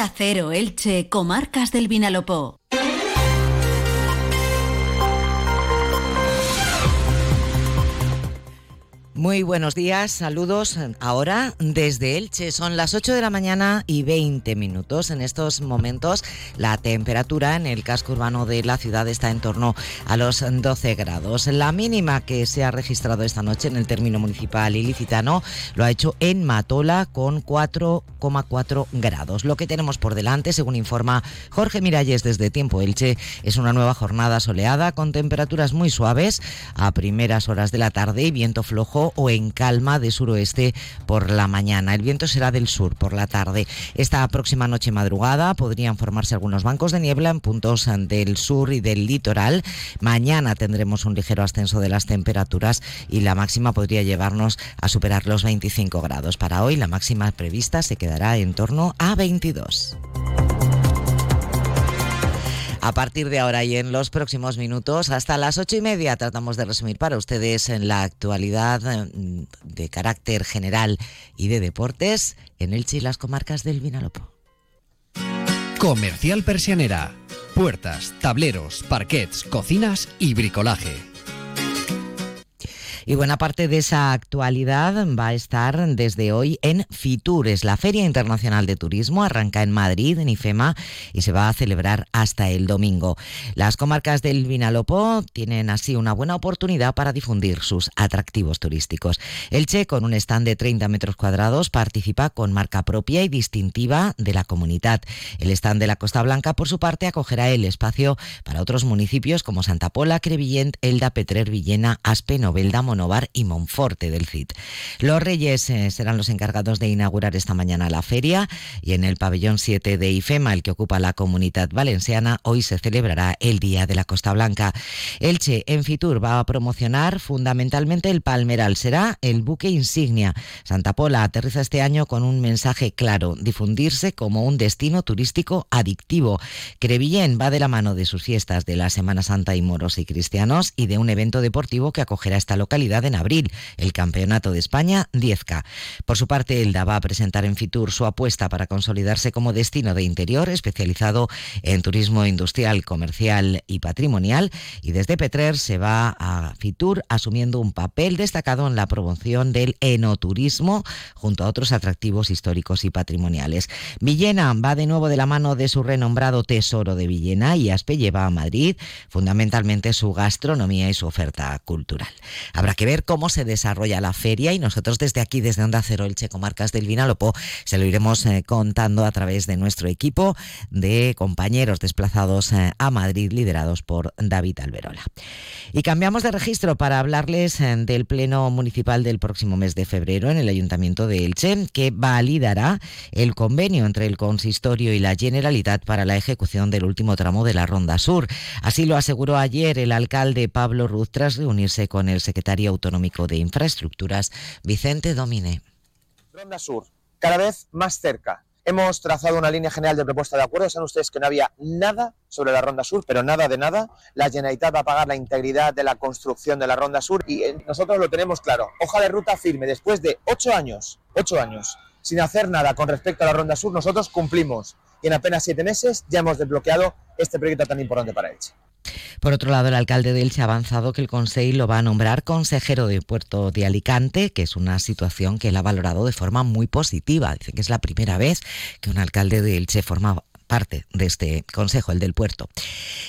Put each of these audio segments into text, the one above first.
Onda Cero Elche, Comarcas del Vinalopó. Muy buenos días, saludos. Ahora desde Elche son las 8 de la mañana y 20 minutos. En estos momentos la temperatura en el casco urbano de la ciudad está en torno a los 12 grados. La mínima que se ha registrado esta noche en el término municipal ilicitano lo ha hecho en Matola con 4,4 grados. Lo que tenemos por delante, según informa Jorge Miralles desde Tiempo Elche, es una nueva jornada soleada con temperaturas muy suaves a primeras horas de la tarde y viento flojo o en calma de suroeste por la mañana. El viento será del sur por la tarde. Esta próxima noche madrugada podrían formarse algunos bancos de niebla en puntos del sur y del litoral. Mañana tendremos un ligero ascenso de las temperaturas y la máxima podría llevarnos a superar los 25 grados. Para hoy la máxima prevista se quedará en torno a 22. A partir de ahora y en los próximos minutos, hasta las ocho y media, tratamos de resumir para ustedes en la actualidad mm, de carácter general y de deportes en Elche y las comarcas del Vinalopó. Comercial Persianera. Puertas, tableros, parquets, cocinas y bricolaje y buena parte de esa actualidad va a estar desde hoy en Fitures, la Feria Internacional de Turismo. Arranca en Madrid, en IFEMA, y se va a celebrar hasta el domingo. Las comarcas del Vinalopó tienen así una buena oportunidad para difundir sus atractivos turísticos. El Che, con un stand de 30 metros cuadrados, participa con marca propia y distintiva de la comunidad. El stand de la Costa Blanca, por su parte, acogerá el espacio para otros municipios como Santa Pola, Crevillent, Elda, Petrer, Villena, Aspe, Novelda, Monovar y Monforte del CID. Los Reyes eh, serán los encargados de inaugurar esta mañana la feria y en el pabellón 7 de IFEMA, el que ocupa la comunidad valenciana, hoy se celebrará el Día de la Costa Blanca. Elche en Fitur va a promocionar fundamentalmente el Palmeral, será el buque insignia. Santa Pola aterriza este año con un mensaje claro, difundirse como un destino turístico adictivo. Crevillén va de la mano de sus fiestas de la Semana Santa y moros y cristianos y de un evento deportivo que acogerá esta localidad en abril, el Campeonato de España 10K. Por su parte, Elda va a presentar en Fitur su apuesta para consolidarse como destino de interior especializado en turismo industrial, comercial y patrimonial y desde Petrer se va a Fitur asumiendo un papel destacado en la promoción del enoturismo junto a otros atractivos históricos y patrimoniales. Villena va de nuevo de la mano de su renombrado Tesoro de Villena y Aspe lleva a Madrid fundamentalmente su gastronomía y su oferta cultural. Habrá que ver cómo se desarrolla la feria y nosotros desde aquí, desde Onda Cero Elche, Comarcas del Vinalopó, se lo iremos eh, contando a través de nuestro equipo de compañeros desplazados eh, a Madrid, liderados por David Alberola. Y cambiamos de registro para hablarles eh, del Pleno Municipal del próximo mes de febrero en el Ayuntamiento de Elche, que validará el convenio entre el Consistorio y la Generalitat para la ejecución del último tramo de la Ronda Sur. Así lo aseguró ayer el alcalde Pablo Ruz tras reunirse con el secretario Autonómico de Infraestructuras, Vicente Domine. Ronda Sur, cada vez más cerca. Hemos trazado una línea general de propuesta de acuerdo. Saben ustedes que no había nada sobre la Ronda Sur, pero nada de nada. La Generalitat va a pagar la integridad de la construcción de la Ronda Sur y eh, nosotros lo tenemos claro. Hoja de ruta firme. Después de ocho años, ocho años, sin hacer nada con respecto a la Ronda Sur, nosotros cumplimos. Y en apenas siete meses ya hemos desbloqueado este proyecto tan importante para Elche. Por otro lado, el alcalde de Elche ha avanzado que el Consejo lo va a nombrar consejero de Puerto de Alicante, que es una situación que él ha valorado de forma muy positiva. Dice que es la primera vez que un alcalde de Elche forma parte de este Consejo, el del Puerto.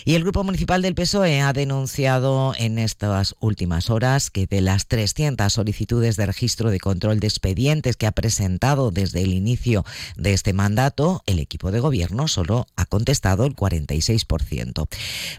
Y el Grupo Municipal del PSOE ha denunciado en estas últimas horas que de las 300 solicitudes de registro de control de expedientes que ha presentado desde el inicio de este mandato, el equipo de gobierno solo ha contestado el 46%.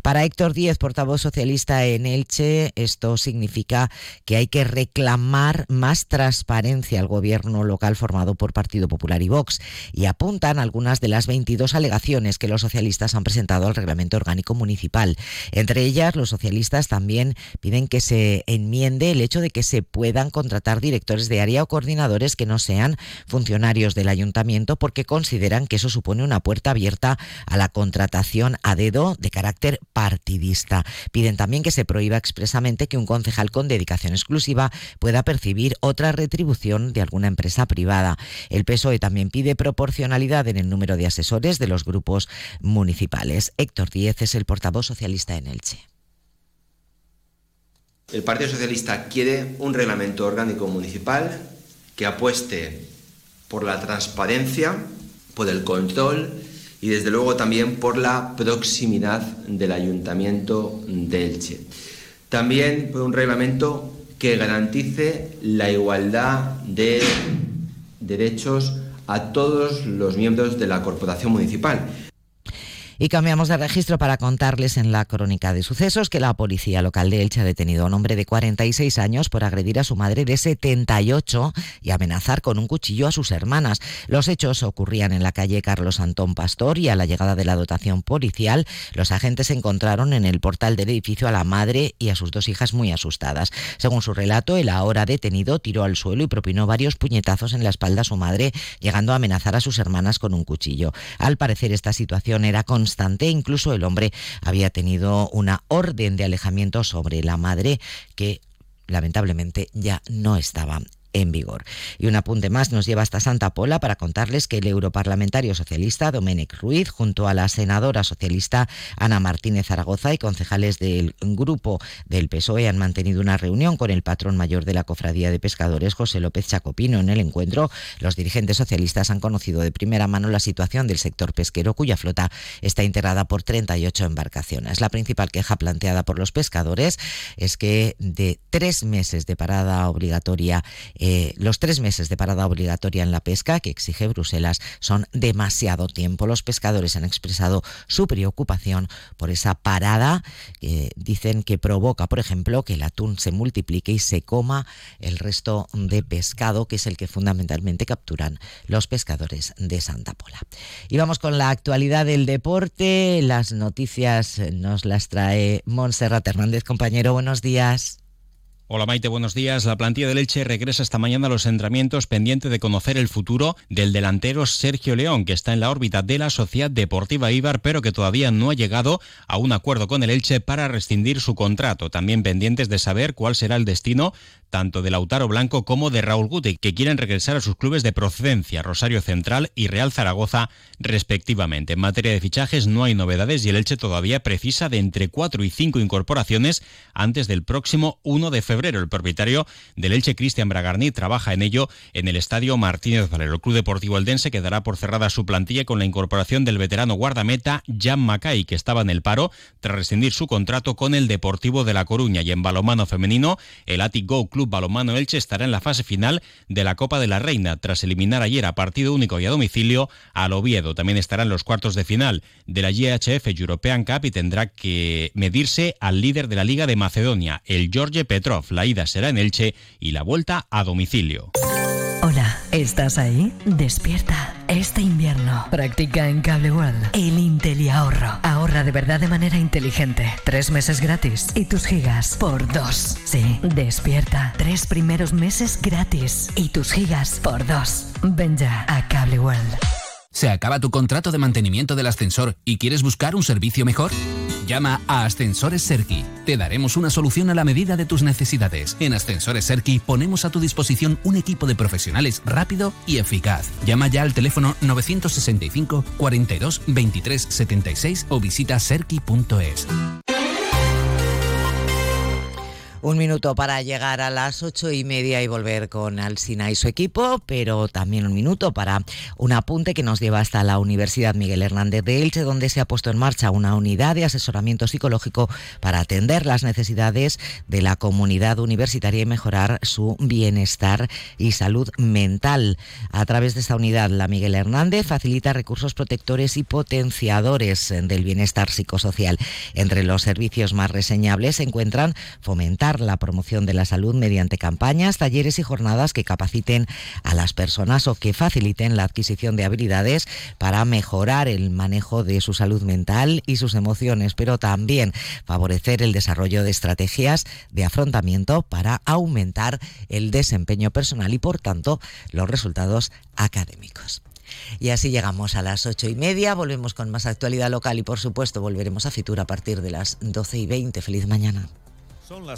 Para Héctor Díez, portavoz socialista en Elche, esto significa que hay que reclamar más transparencia al gobierno local formado por Partido Popular y Vox y apuntan algunas de las 22 alegaciones alegaciones que los socialistas han presentado al reglamento orgánico municipal. Entre ellas, los socialistas también piden que se enmiende el hecho de que se puedan contratar directores de área o coordinadores que no sean funcionarios del ayuntamiento porque consideran que eso supone una puerta abierta a la contratación a dedo de carácter partidista. Piden también que se prohíba expresamente que un concejal con dedicación exclusiva pueda percibir otra retribución de alguna empresa privada. El PSOE también pide proporcionalidad en el número de asesores de los grupos municipales. Héctor Díez es el portavoz socialista en Elche. El Partido Socialista quiere un reglamento orgánico municipal que apueste por la transparencia, por el control y desde luego también por la proximidad del Ayuntamiento de Elche. También por un reglamento que garantice la igualdad de derechos a todos los miembros de la corporación municipal. Y cambiamos de registro para contarles en la crónica de sucesos que la policía local de Elche ha detenido a un hombre de 46 años por agredir a su madre de 78 y amenazar con un cuchillo a sus hermanas. Los hechos ocurrían en la calle Carlos Antón Pastor y a la llegada de la dotación policial, los agentes encontraron en el portal del edificio a la madre y a sus dos hijas muy asustadas. Según su relato, el ahora detenido tiró al suelo y propinó varios puñetazos en la espalda a su madre, llegando a amenazar a sus hermanas con un cuchillo. Al parecer, esta situación era Incluso el hombre había tenido una orden de alejamiento sobre la madre que lamentablemente ya no estaba en vigor. Y un apunte más nos lleva hasta Santa Pola para contarles que el europarlamentario socialista Domènec Ruiz, junto a la senadora socialista Ana Martínez Zaragoza y concejales del grupo del PSOE, han mantenido una reunión con el patrón mayor de la Cofradía de Pescadores, José López Chacopino. En el encuentro, los dirigentes socialistas han conocido de primera mano la situación del sector pesquero, cuya flota está integrada por 38 embarcaciones. La principal queja planteada por los pescadores es que de tres meses de parada obligatoria eh, los tres meses de parada obligatoria en la pesca que exige Bruselas son demasiado tiempo. Los pescadores han expresado su preocupación por esa parada que dicen que provoca, por ejemplo, que el atún se multiplique y se coma el resto de pescado, que es el que fundamentalmente capturan los pescadores de Santa Pola. Y vamos con la actualidad del deporte. Las noticias nos las trae Montserrat Hernández, compañero. Buenos días. Hola Maite, buenos días. La plantilla del Elche regresa esta mañana a los entrenamientos pendiente de conocer el futuro del delantero Sergio León, que está en la órbita de la Sociedad Deportiva Ibar, pero que todavía no ha llegado a un acuerdo con el Elche para rescindir su contrato. También pendientes de saber cuál será el destino tanto de Lautaro Blanco como de Raúl Guti, que quieren regresar a sus clubes de procedencia, Rosario Central y Real Zaragoza, respectivamente. En materia de fichajes no hay novedades y el Elche todavía precisa de entre 4 y 5 incorporaciones antes del próximo 1 de febrero. El propietario del Elche, Cristian Bragarni, trabaja en ello en el estadio Martínez Valero. El Club Deportivo Eldense quedará por cerrada su plantilla con la incorporación del veterano guardameta Jan Macay, que estaba en el paro tras rescindir su contrato con el Deportivo de La Coruña. Y en balomano femenino, el Atic Club Balomano Elche estará en la fase final de la Copa de la Reina, tras eliminar ayer a partido único y a domicilio al Oviedo. También estará en los cuartos de final de la GHF European Cup y tendrá que medirse al líder de la Liga de Macedonia, el George Petrov. La ida será en Elche y la vuelta a domicilio. Hola, ¿estás ahí? Despierta. Este invierno practica en Cable World el Intel ahorro. Ahorra de verdad de manera inteligente. Tres meses gratis y tus gigas por dos. Sí, despierta. Tres primeros meses gratis y tus gigas por dos. Ven ya a Cable World. ¿Se acaba tu contrato de mantenimiento del ascensor y quieres buscar un servicio mejor? Llama a Ascensores Serki. Te daremos una solución a la medida de tus necesidades. En Ascensores Serki ponemos a tu disposición un equipo de profesionales rápido y eficaz. Llama ya al teléfono 965 42 23 76 o visita serki.es. Un minuto para llegar a las ocho y media y volver con Alsina y su equipo, pero también un minuto para un apunte que nos lleva hasta la Universidad Miguel Hernández de Elche, donde se ha puesto en marcha una unidad de asesoramiento psicológico para atender las necesidades de la comunidad universitaria y mejorar su bienestar y salud mental. A través de esta unidad, la Miguel Hernández facilita recursos protectores y potenciadores del bienestar psicosocial. Entre los servicios más reseñables se encuentran fomentar la promoción de la salud mediante campañas, talleres y jornadas que capaciten a las personas o que faciliten la adquisición de habilidades para mejorar el manejo de su salud mental y sus emociones, pero también favorecer el desarrollo de estrategias de afrontamiento para aumentar el desempeño personal y, por tanto, los resultados académicos. Y así llegamos a las ocho y media, volvemos con más actualidad local y por supuesto volveremos a Fitur a partir de las doce y veinte. Feliz mañana. Son las